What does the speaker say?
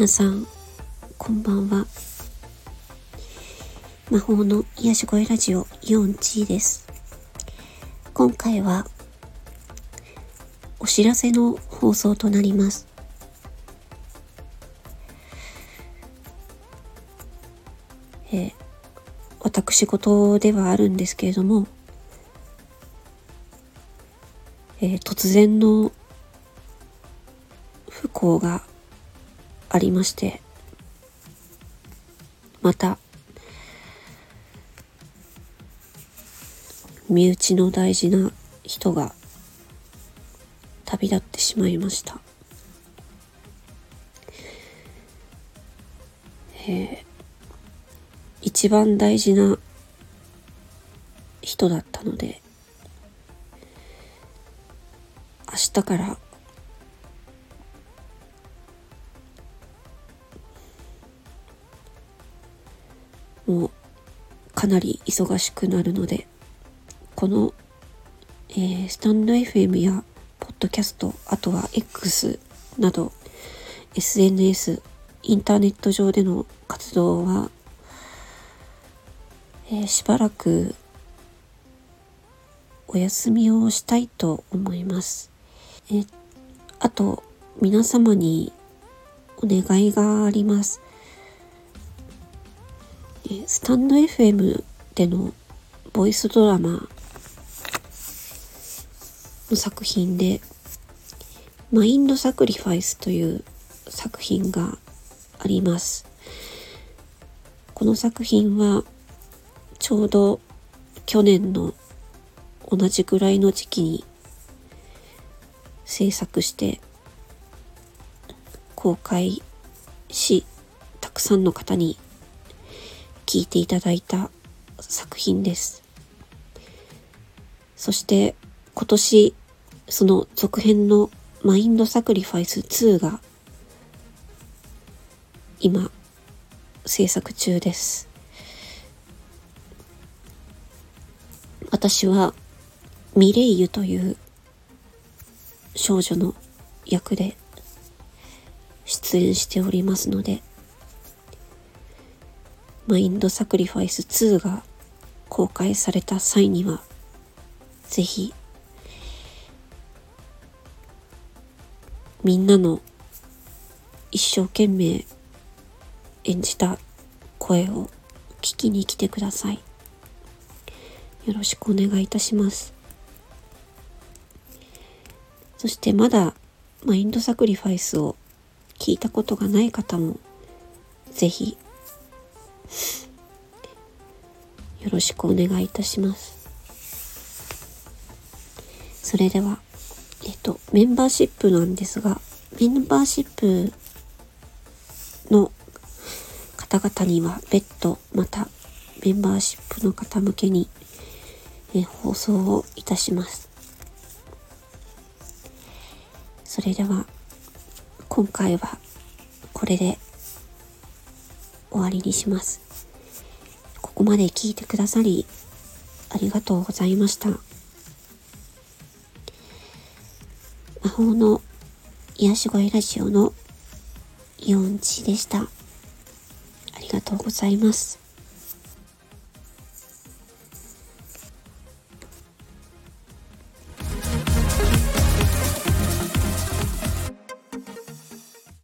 皆さん、こんばんは。魔法の癒し声ラジオイオンチーです。今回は、お知らせの放送となります。えー、私事ではあるんですけれども、えー、突然の不幸がありまして、また、身内の大事な人が旅立ってしまいました。えー、一番大事な人だったので、明日からもうかなり忙しくなるので、この、えー、スタンド FM やポッドキャスト、あとは X など SNS、インターネット上での活動は、えー、しばらくお休みをしたいと思います。えあと、皆様にお願いがあります。スタンド FM でのボイスドラマの作品で、マインドサクリファイスという作品があります。この作品はちょうど去年の同じぐらいの時期に制作して公開し、たくさんの方に聞いていただいた作品です。そして今年その続編のマインドサクリファイス2が今制作中です。私はミレイユという少女の役で出演しておりますのでマインドサクリファイス2が公開された際には、ぜひ、みんなの一生懸命演じた声を聞きに来てください。よろしくお願いいたします。そしてまだマインドサクリファイスを聞いたことがない方もぜひよろしくお願いいたします。それでは、えっと、メンバーシップなんですが、メンバーシップの方々には別途またメンバーシップの方向けに、え放送をいたします。それでは今回はこれで終わりにします。ここまで聞いてくださり、ありがとうございました。魔法の癒し声ラジオのイオンチでした。ありがとうございます。